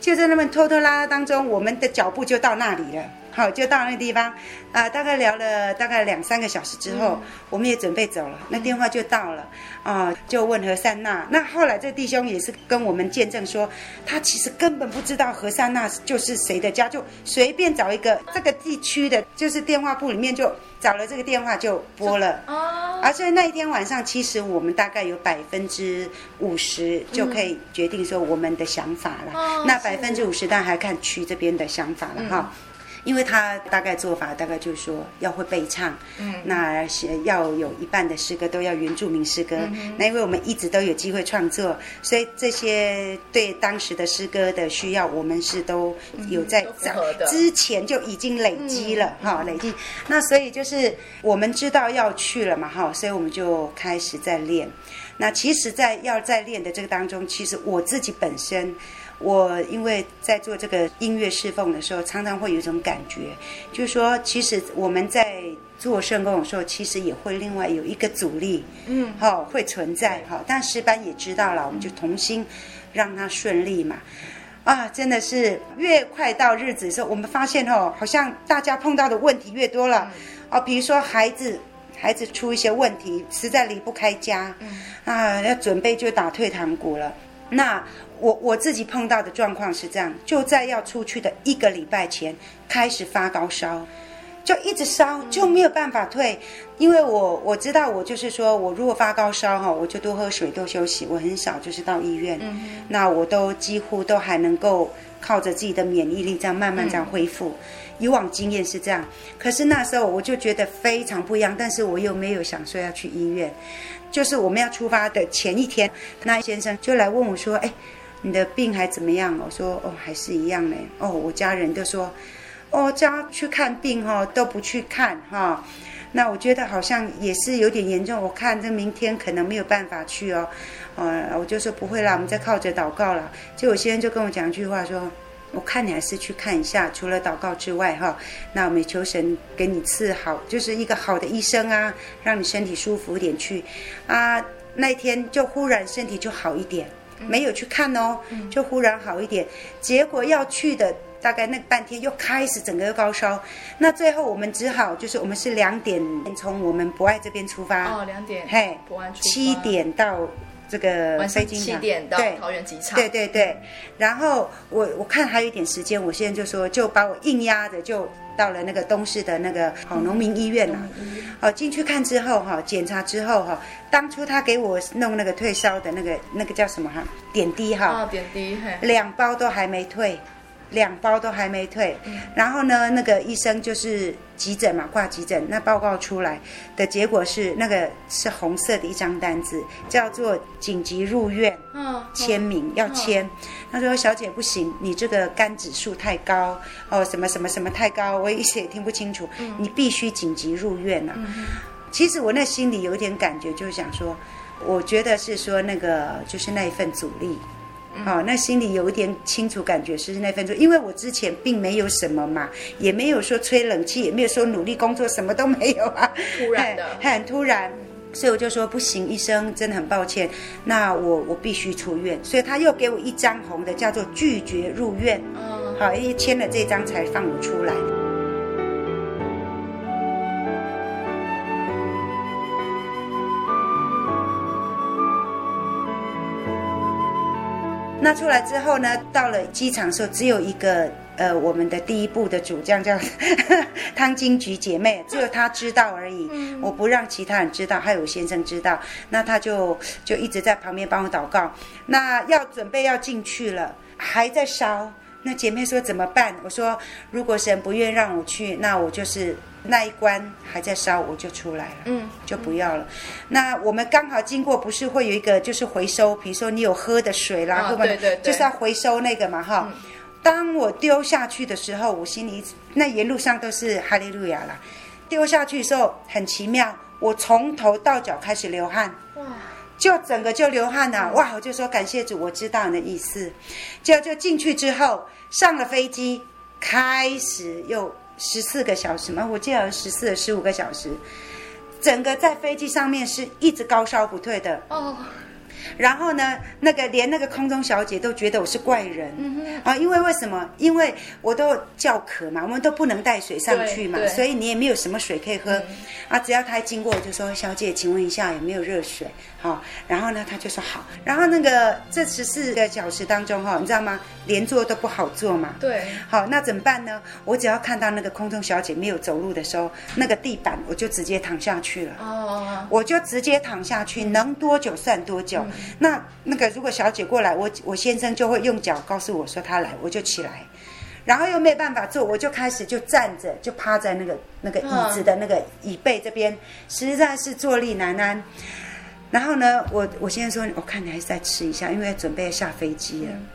就在那么拖拖拉拉当中，我们的脚步就到那里了。好，就到那个地方，啊、呃，大概聊了大概两三个小时之后，嗯、我们也准备走了，那电话就到了，啊、呃，就问何善娜。那后来这弟兄也是跟我们见证说，他其实根本不知道何善娜就是谁的家，就随便找一个这个地区的，就是电话簿里面就找了这个电话就拨了。哦。而所以那一天晚上，其实我们大概有百分之五十就可以决定说我们的想法了。哦。那百分之五十，当然还看区这边的想法了哈。嗯因为他大概做法大概就是说要会背唱，嗯，那要有一半的诗歌都要原住民诗歌。嗯、那因为我们一直都有机会创作，所以这些对当时的诗歌的需要，我们是都有在之前就已经累积了哈、嗯，累积。那所以就是我们知道要去了嘛哈，所以我们就开始在练。那其实，在要在练的这个当中，其实我自己本身。我因为在做这个音乐侍奉的时候，常常会有一种感觉，就是说，其实我们在做圣工的时候，其实也会另外有一个阻力，嗯，好，会存在哈。但诗班也知道了，我们就同心让它顺利嘛。啊，真的是越快到日子的时候，我们发现哦，好像大家碰到的问题越多了。哦，比如说孩子，孩子出一些问题，实在离不开家，嗯啊，要准备就打退堂鼓了。那我我自己碰到的状况是这样，就在要出去的一个礼拜前开始发高烧。就一直烧，就没有办法退，因为我我知道，我就是说我如果发高烧哈，我就多喝水，多休息，我很少就是到医院，嗯、那我都几乎都还能够靠着自己的免疫力这样慢慢这样恢复。嗯、以往经验是这样，可是那时候我就觉得非常不一样，但是我又没有想说要去医院，就是我们要出发的前一天，那先生就来问我说：“哎，你的病还怎么样？”我说：“哦，还是一样嘞。”哦，我家人都说。哦，家去看病哈、哦、都不去看哈、那我觉得好像也是有点严重。我看这明天可能没有办法去哦，呃，我就说不会啦，我们再靠着祷告了。结果我先就跟我讲一句话说，我看你还是去看一下，除了祷告之外哈、那我们求神给你赐好，就是一个好的医生啊，让你身体舒服点去。啊，那一天就忽然身体就好一点，没有去看哦，就忽然好一点。结果要去的。大概那半天又开始整个高烧，那最后我们只好就是我们是两点从我们博爱这边出发哦，两点嘿，博爱出发七点到这个飞机场，七点到桃园机场，对对对，然后我我看还有一点时间，我现在就说就把我硬压着就到了那个东市的那个好农民医院了，哦进去看之后哈检查之后哈，当初他给我弄那个退烧的那个那个叫什么哈？点滴哈，哦点滴，两包都还没退。两包都还没退，然后呢，那个医生就是急诊嘛，挂急诊，那报告出来的结果是那个是红色的一张单子，叫做紧急入院，签名要签。他说：“小姐不行，你这个肝指数太高哦，什么什么什么太高，我一时也听不清楚，你必须紧急入院了。”其实我那心里有一点感觉，就是想说，我觉得是说那个就是那一份阻力。好、哦，那心里有一点清楚感觉是那份做，因为我之前并没有什么嘛，也没有说吹冷气，也没有说努力工作，什么都没有啊，突然的，*laughs* 很突然，所以我就说不行，医生真的很抱歉，那我我必须出院，所以他又给我一张红的，叫做拒绝入院，嗯，好，因为签了这张才放我出来。那出来之后呢，到了机场的时候，只有一个呃，我们的第一部的主将叫 *laughs* 汤金菊姐妹，只有她知道而已。我不让其他人知道，还有先生知道。那他就就一直在旁边帮我祷告。那要准备要进去了，还在烧。那姐妹说怎么办？我说如果神不愿让我去，那我就是。那一关还在烧，我就出来了，嗯，就不要了。嗯、那我们刚好经过，不是会有一个就是回收，比如说你有喝的水啦，哦、对不对？就是要回收那个嘛，哈。嗯、当我丢下去的时候，我心里那沿路上都是哈利路亚啦。丢下去的时候很奇妙，我从头到脚开始流汗，哇，就整个就流汗了，哇！我就说感谢主，我知道你的意思。就就进去之后，上了飞机，开始又。十四个小时吗？我记得十四、十五个小时，整个在飞机上面是一直高烧不退的。哦。然后呢，那个连那个空中小姐都觉得我是怪人。嗯。啊，因为为什么？因为我都叫渴嘛，我们都不能带水上去嘛，所以你也没有什么水可以喝。嗯、啊，只要他一经过，我就说：“小姐，请问一下有没有热水？”好、哦，然后呢，他就说好。然后那个这十四个小时当中，哈，你知道吗？连坐都不好坐嘛。对。好，那怎么办呢？我只要看到那个空中小姐没有走路的时候，那个地板我就直接躺下去了。哦。我就直接躺下去，能多久算多久。嗯、那那个如果小姐过来，我我先生就会用脚告诉我说她来，我就起来。然后又没办法坐，我就开始就站着，就趴在那个那个椅子的那个椅背这边，实在是坐立难安。然后呢，我我先生说，我看你还是再吃一下，因为准备要下飞机了。嗯、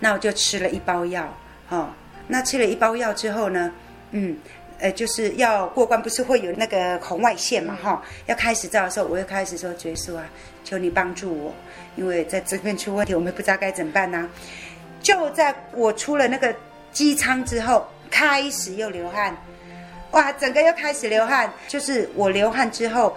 那我就吃了一包药，哦，那吃了一包药之后呢，嗯，呃，就是要过关，不是会有那个红外线嘛，哈、要开始照的时候，我又开始说，耶稣啊，求你帮助我，因为在这边出问题，我们不知道该怎么办呢、啊。就在我出了那个机舱之后，开始又流汗，哇，整个又开始流汗，就是我流汗之后。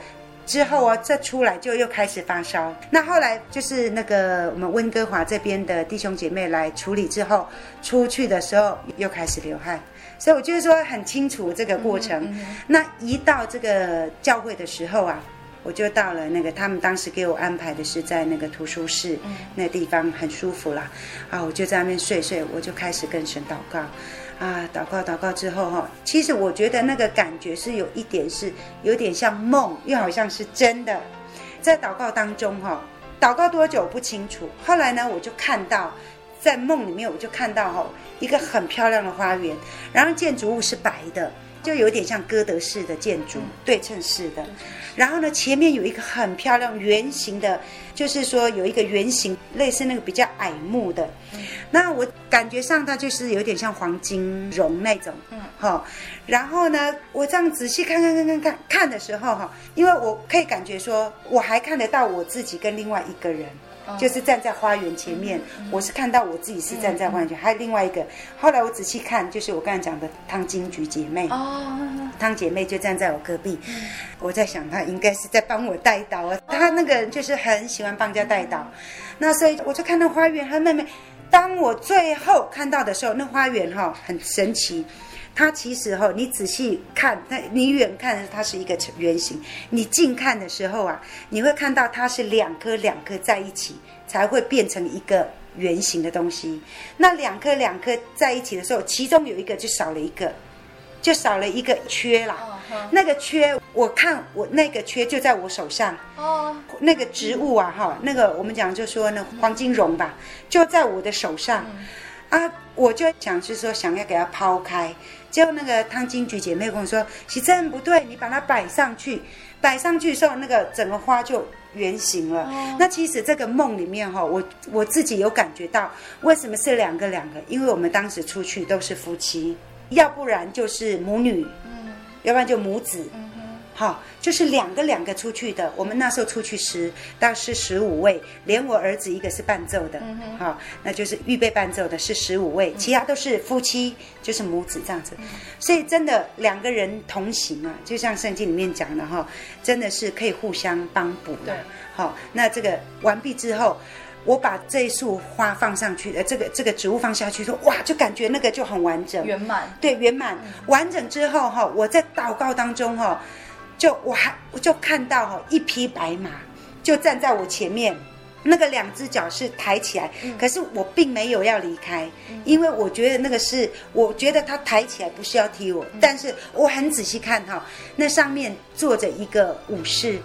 之后啊，再出来就又开始发烧。那后来就是那个我们温哥华这边的弟兄姐妹来处理之后，出去的时候又开始流汗。所以我就是说很清楚这个过程。嗯嗯、那一到这个教会的时候啊，我就到了那个他们当时给我安排的是在那个图书室，嗯、那地方很舒服啦。啊，我就在那边睡睡，我就开始跟神祷告。啊，祷告祷告之后哈，其实我觉得那个感觉是有一点是有点像梦，又好像是真的。在祷告当中哈，祷告多久不清楚。后来呢，我就看到在梦里面，我就看到哈一个很漂亮的花园，然后建筑物是白的。就有点像哥德式的建筑，对称式的。然后呢，前面有一个很漂亮圆形的，就是说有一个圆形，类似那个比较矮木的。那我感觉上它就是有点像黄金绒那种。嗯，好。然后呢，我这样仔细看看看看看看的时候哈，因为我可以感觉说，我还看得到我自己跟另外一个人。就是站在花园前面，我是看到我自己是站在花园前，还有另外一个。后来我仔细看，就是我刚才讲的汤金菊姐妹哦，汤姐妹就站在我隔壁。我在想，她应该是在帮我带祷啊。她那个人就是很喜欢帮人家带祷，那所以我就看到花园很美美。当我最后看到的时候，那花园哈很神奇。它其实哈，你仔细看，那你远看它是一个圆形，你近看的时候啊，你会看到它是两颗两颗在一起才会变成一个圆形的东西。那两颗两颗在一起的时候，其中有一个就少了一个，就少了一个缺啦。那个缺，我看我那个缺就在我手上。哦，那个植物啊，哈，那个我们讲就说那黄金绒吧，就在我的手上。啊，我就想是说想要给它抛开。就那个汤金菊姐妹跟我说：“喜珍不对，你把它摆上去，摆上去的时候，那个整个花就圆形了。那其实这个梦里面哈，我我自己有感觉到，为什么是两个两个？因为我们当时出去都是夫妻，要不然就是母女，要不然就母子。”好，就是两个两个出去的。我们那时候出去时，当时十五位，连我儿子一个是伴奏的，好，那就是预备伴奏的是十五位，其他都是夫妻，就是母子这样子。嗯、所以真的两个人同行啊，就像圣经里面讲的哈，真的是可以互相帮补的。对好，那这个完毕之后，我把这一束花放上去，呃，这个这个植物放下去，说哇，就感觉那个就很完整，圆满。对，圆满。嗯、完整之后哈，我在祷告当中哈。就我还我就看到哈一匹白马，就站在我前面，那个两只脚是抬起来，嗯、可是我并没有要离开，嗯、因为我觉得那个是，我觉得他抬起来不是要踢我，嗯、但是我很仔细看哈，那上面坐着一个武士。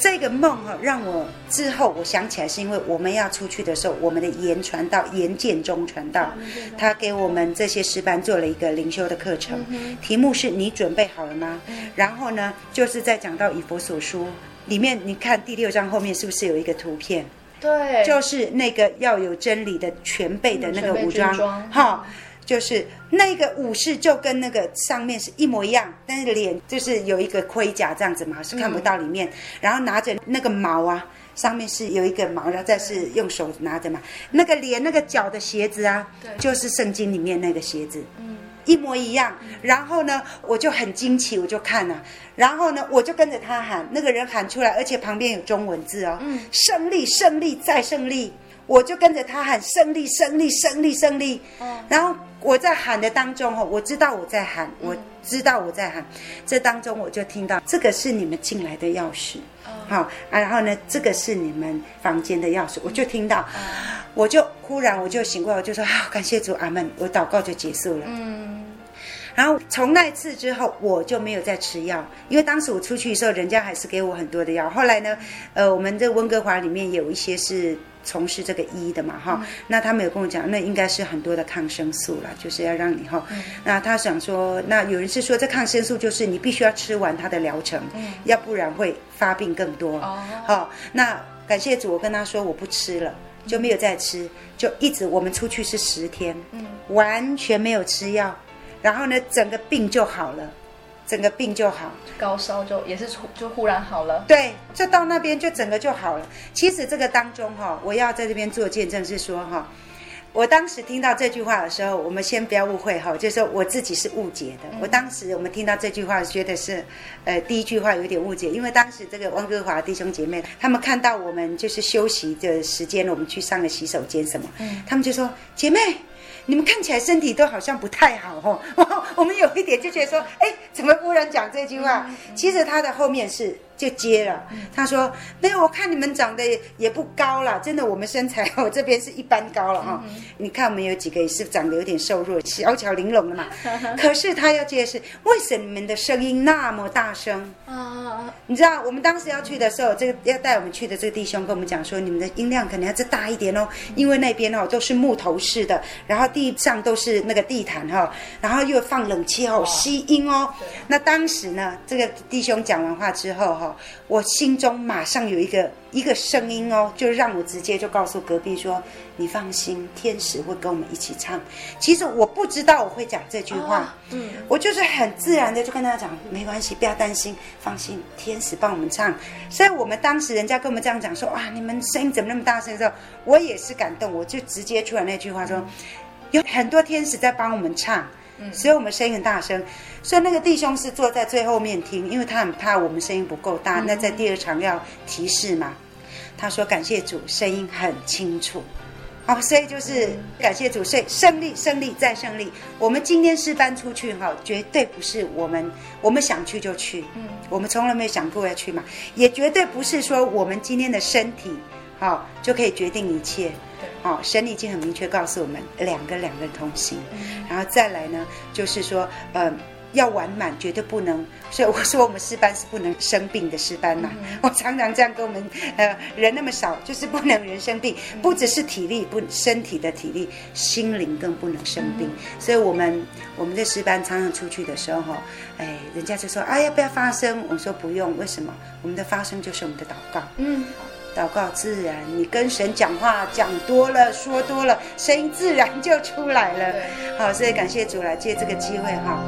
这个梦哈，让我之后我想起来，是因为我们要出去的时候，我们的严传道严建中传道，他给我们这些师班做了一个灵修的课程，题目是你准备好了吗？然后呢，就是在讲到以佛所书里面，你看第六章后面是不是有一个图片？对，就是那个要有真理的全备的那个武装，哈。就是那个武士就跟那个上面是一模一样，但是脸就是有一个盔甲这样子嘛，是看不到里面。嗯、然后拿着那个矛啊，上面是有一个矛，然后再是用手拿着嘛。那个脸那个脚的鞋子啊，对就是圣经里面那个鞋子，嗯，一模一样。然后呢，我就很惊奇，我就看了、啊，然后呢，我就跟着他喊，那个人喊出来，而且旁边有中文字哦，嗯，胜利，胜利，再胜利。我就跟着他喊胜利，胜利，胜利，胜利。嗯，然后。我在喊的当中哦，我知道我在喊，我知道我在喊。这当中我就听到，这个是你们进来的钥匙，好啊。然后呢，这个是你们房间的钥匙，我就听到，我就忽然我就醒过来，我就说好，感谢主，阿门。我祷告就结束了。嗯。然后从那次之后，我就没有再吃药，因为当时我出去的时候，人家还是给我很多的药。后来呢，呃，我们这温哥华里面有一些是。从事这个医的嘛，哈，那他们有跟我讲，那应该是很多的抗生素啦，就是要让你哈。那他想说，那有人是说，这抗生素就是你必须要吃完它的疗程，要不然会发病更多。哦，好，那感谢主，我跟他说我不吃了，就没有再吃，就一直我们出去是十天，嗯，完全没有吃药，然后呢，整个病就好了。整个病就好，高烧就也是就忽然好了。对，就到那边就整个就好了。其实这个当中哈，我要在这边做见证是说哈，我当时听到这句话的时候，我们先不要误会哈，就是说我自己是误解的。我当时我们听到这句话，觉得是，呃，第一句话有点误解，因为当时这个温哥华弟兄姐妹，他们看到我们就是休息的时间，我们去上个洗手间什么，他们就说姐妹。你们看起来身体都好像不太好哦，*laughs* 我们有一点就觉得说，哎，怎么忽然讲这句话？其实他的后面是。就接了，他说：“没有，我看你们长得也不高了，真的，我们身材我这边是一般高了哈。你看我们有几个也是长得有点瘦弱、小巧玲珑的嘛。可是他要接的是，为什么你们的声音那么大声？啊，你知道我们当时要去的时候，这个要带我们去的这个弟兄跟我们讲说，你们的音量可能要再大一点哦，因为那边哦都是木头式的，然后地上都是那个地毯哈，然后又放冷气哦，吸音哦。那当时呢，这个弟兄讲完话之后哈。”我心中马上有一个一个声音哦，就让我直接就告诉隔壁说：“你放心，天使会跟我们一起唱。”其实我不知道我会讲这句话，嗯，我就是很自然的就跟他讲：“没关系，不要担心，放心，天使帮我们唱。”所以我们当时人家跟我们这样讲说：“哇，你们声音怎么那么大声？”的时候，我也是感动，我就直接出来那句话说：“有很多天使在帮我们唱。”所以我们声音很大声，所以那个弟兄是坐在最后面听，因为他很怕我们声音不够大。那在第二场要提示嘛，他说感谢主，声音很清楚。好，所以就是感谢主，所以胜利，胜利再胜利。我们今天是搬出去哈，绝对不是我们我们想去就去，嗯，我们从来没有想过要去嘛，也绝对不是说我们今天的身体好就可以决定一切。哦，神已经很明确告诉我们，两个两个同行，然后再来呢，就是说，呃，要完满，绝对不能。所以我说，我们师班是不能生病的师班嘛。*laughs* 我常常这样跟我们，呃，人那么少，就是不能人生病，不只是体力不身体的体力，心灵更不能生病。所以我们我们的师班常常出去的时候，哈，哎，人家就说，哎，要不要发声？我说不用，为什么？我们的发声就是我们的祷告。嗯。祷告自然，你跟神讲话讲多了，说多了，声音自然就出来了。好，所以感谢主来借这个机会哈。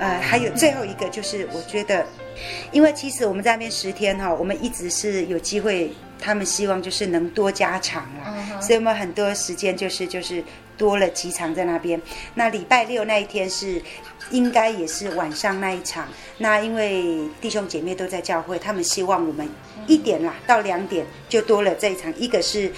呃，还有最后一个就是，我觉得，因为其实我们在那边十天哈，我们一直是有机会，他们希望就是能多加长了，所以我们很多时间就是就是。多了几场在那边，那礼拜六那一天是应该也是晚上那一场。那因为弟兄姐妹都在教会，他们希望我们一点啦到两点就多了这一场，一个是。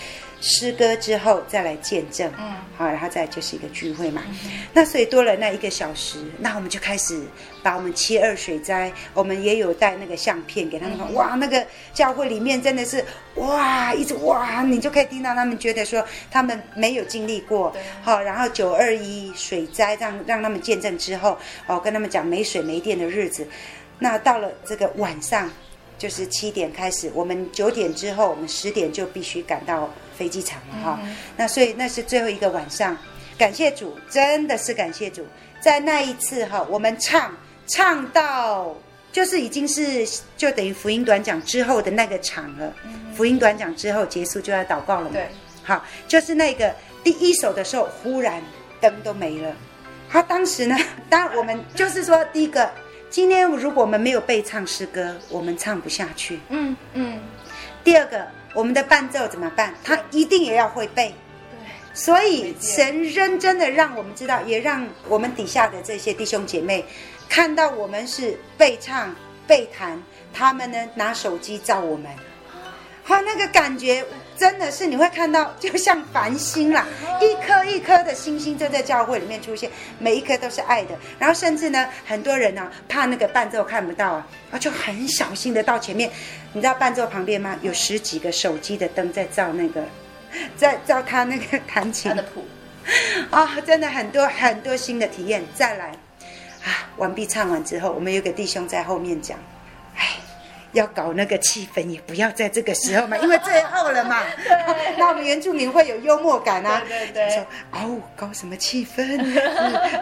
诗歌之后再来见证，嗯，好，然后再就是一个聚会嘛。嗯、那所以多了那一个小时，那我们就开始把我们七二水灾，我们也有带那个相片给他们看。嗯、哇，那个教会里面真的是哇，一直哇，你就可以听到他们觉得说他们没有经历过，对好，然后九二一水灾让让他们见证之后，哦，跟他们讲没水没电的日子。那到了这个晚上，就是七点开始，我们九点之后，我们十点就必须赶到。飞机场了哈，嗯、那所以那是最后一个晚上，感谢主，真的是感谢主，在那一次哈，我们唱唱到就是已经是就等于福音短讲之后的那个场了，嗯、福音短讲之后结束就要祷告了嘛，对，好，就是那个第一首的时候，忽然灯都没了，他当时呢，当然我们就是说第一个，今天如果我们没有背唱诗歌，我们唱不下去，嗯嗯，第二个。我们的伴奏怎么办？他一定也要会背。对，所以神认真的让我们知道，也让我们底下的这些弟兄姐妹看到我们是背唱背弹，他们呢拿手机照我们，好，那个感觉。真的是你会看到，就像繁星啦，一颗一颗的星星就在教会里面出现，每一颗都是爱的。然后甚至呢，很多人呢、啊、怕那个伴奏看不到啊，啊就很小心的到前面。你知道伴奏旁边吗？有十几个手机的灯在照那个，*laughs* 在照他那个弹琴。他的谱啊、*laughs* 哦，真的很多很多新的体验。再来啊，完毕唱完之后，我们有个弟兄在后面讲。要搞那个气氛，也不要在这个时候嘛，因为最后了嘛。那我们原住民会有幽默感啊。对对对。说哦，搞什么气氛？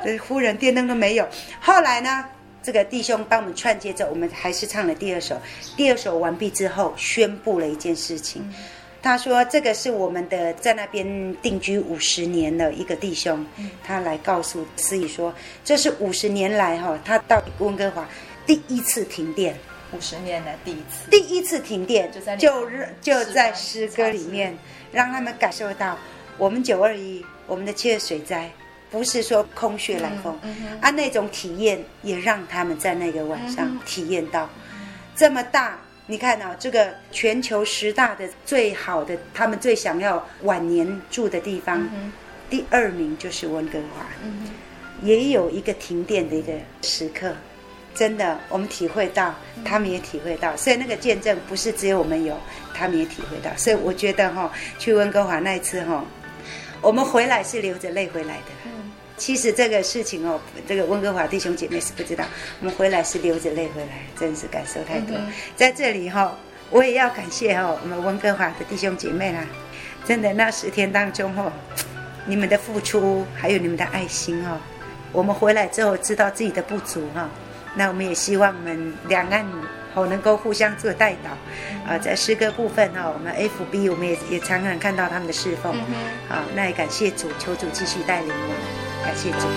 呃，忽然电灯都没有。后来呢，这个弟兄帮我们串接着，我们还是唱了第二首。第二首完毕之后，宣布了一件事情。嗯、他说这个是我们的在那边定居五十年的一个弟兄，他来告诉司仪说，这是五十年来哈，他到温哥华第一次停电。五十年来第一次，第一次停电，就在就就在诗歌里面，让他们感受到我们九二一我们的七月水灾不是说空穴来风，嗯嗯、啊那种体验也让他们在那个晚上体验到、嗯、这么大。你看啊，这个全球十大的最好的，他们最想要晚年住的地方，嗯、第二名就是温哥华，嗯、也有一个停电的一个时刻。真的，我们体会到，他们也体会到，所以那个见证不是只有我们有，他们也体会到。所以我觉得哈，去温哥华那一次哈，我们回来是流着泪回来的。其实这个事情哦，这个温哥华弟兄姐妹是不知道，我们回来是流着泪回来，真是感受太多。在这里哈，我也要感谢哈，我们温哥华的弟兄姐妹啦，真的那十天当中哈，你们的付出还有你们的爱心哦，我们回来之后知道自己的不足哈。那我们也希望我们两岸好能够互相做代祷，啊，在诗歌部分哈，我们 FB 我们也也常常看到他们的侍奉，好，那也感谢主，求主继续带领我们，感谢主。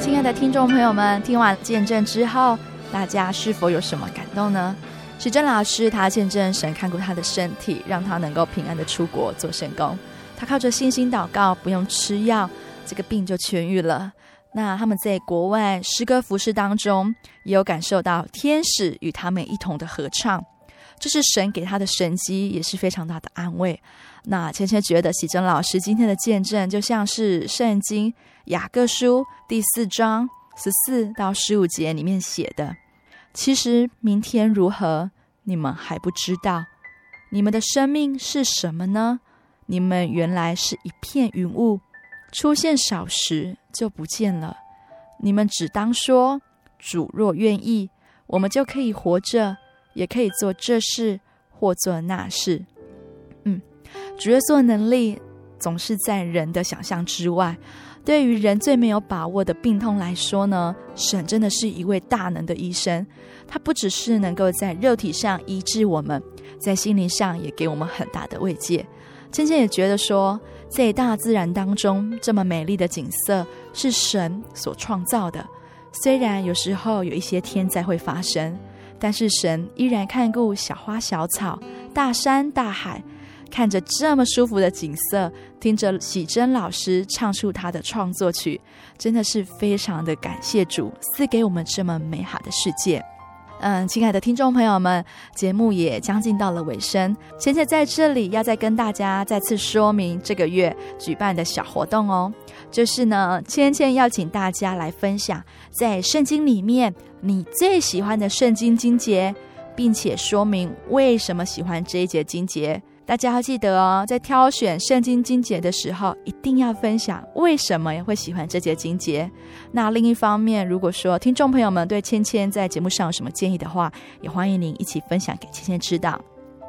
亲爱的听众朋友们，听完见证之后。大家是否有什么感动呢？许真老师他见证神看过他的身体，让他能够平安的出国做圣工。他靠着信心祷告，不用吃药，这个病就痊愈了。那他们在国外诗歌服事当中，也有感受到天使与他们一同的合唱，这是神给他的神迹，也是非常大的安慰。那芊芊觉得许真老师今天的见证，就像是圣经雅各书第四章。十四到十五节里面写的，其实明天如何，你们还不知道。你们的生命是什么呢？你们原来是一片云雾，出现少时就不见了。你们只当说：主若愿意，我们就可以活着，也可以做这事或做那事。嗯，主耶稣的能力总是在人的想象之外。对于人最没有把握的病痛来说呢，神真的是一位大能的医生。他不只是能够在肉体上医治我们，在心灵上也给我们很大的慰藉。芊芊也觉得说，在大自然当中这么美丽的景色是神所创造的。虽然有时候有一些天灾会发生，但是神依然看顾小花小草、大山大海。看着这么舒服的景色，听着喜珍老师唱出他的创作曲，真的是非常的感谢主赐给我们这么美好的世界。嗯，亲爱的听众朋友们，节目也将近到了尾声，芊芊在这里要再跟大家再次说明这个月举办的小活动哦，就是呢，芊芊要请大家来分享在圣经里面你最喜欢的圣经经节，并且说明为什么喜欢这一节经节。大家要记得哦，在挑选圣经经节的时候，一定要分享为什么会喜欢这节经节。那另一方面，如果说听众朋友们对芊芊在节目上有什么建议的话，也欢迎您一起分享给芊芊知道。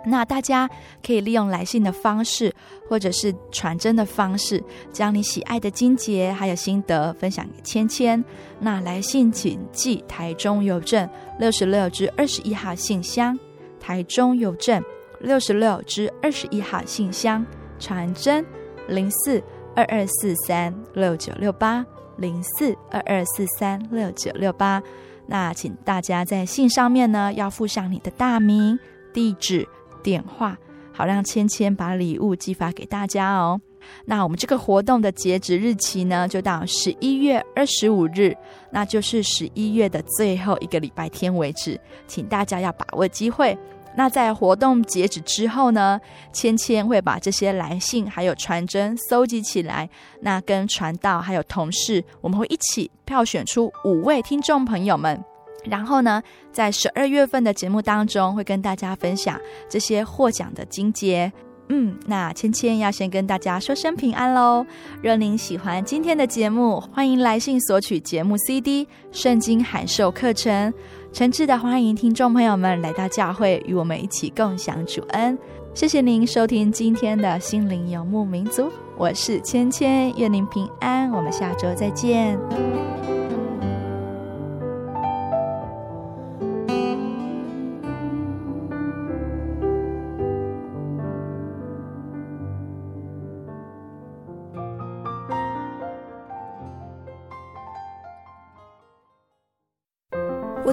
那大家可以利用来信的方式，或者是传真的方式，将你喜爱的经节还有心得分享给芊芊。那来信请寄台中邮政六十六至二十一号信箱，台中邮政。六十六至二十一号信箱，传真零四二二四三六九六八零四二二四三六九六八。那请大家在信上面呢，要附上你的大名、地址、电话，好让芊芊把礼物寄发给大家哦。那我们这个活动的截止日期呢，就到十一月二十五日，那就是十一月的最后一个礼拜天为止，请大家要把握机会。那在活动截止之后呢，芊芊会把这些来信还有传真搜集起来，那跟传道还有同事，我们会一起票选出五位听众朋友们，然后呢，在十二月份的节目当中会跟大家分享这些获奖的金节。嗯，那芊芊要先跟大家说声平安喽。若您喜欢今天的节目，欢迎来信索取节目 CD《圣经函授课程》。诚挚的欢迎听众朋友们来到教会，与我们一起共享主恩。谢谢您收听今天的心灵游牧民族，我是芊芊，愿您平安，我们下周再见。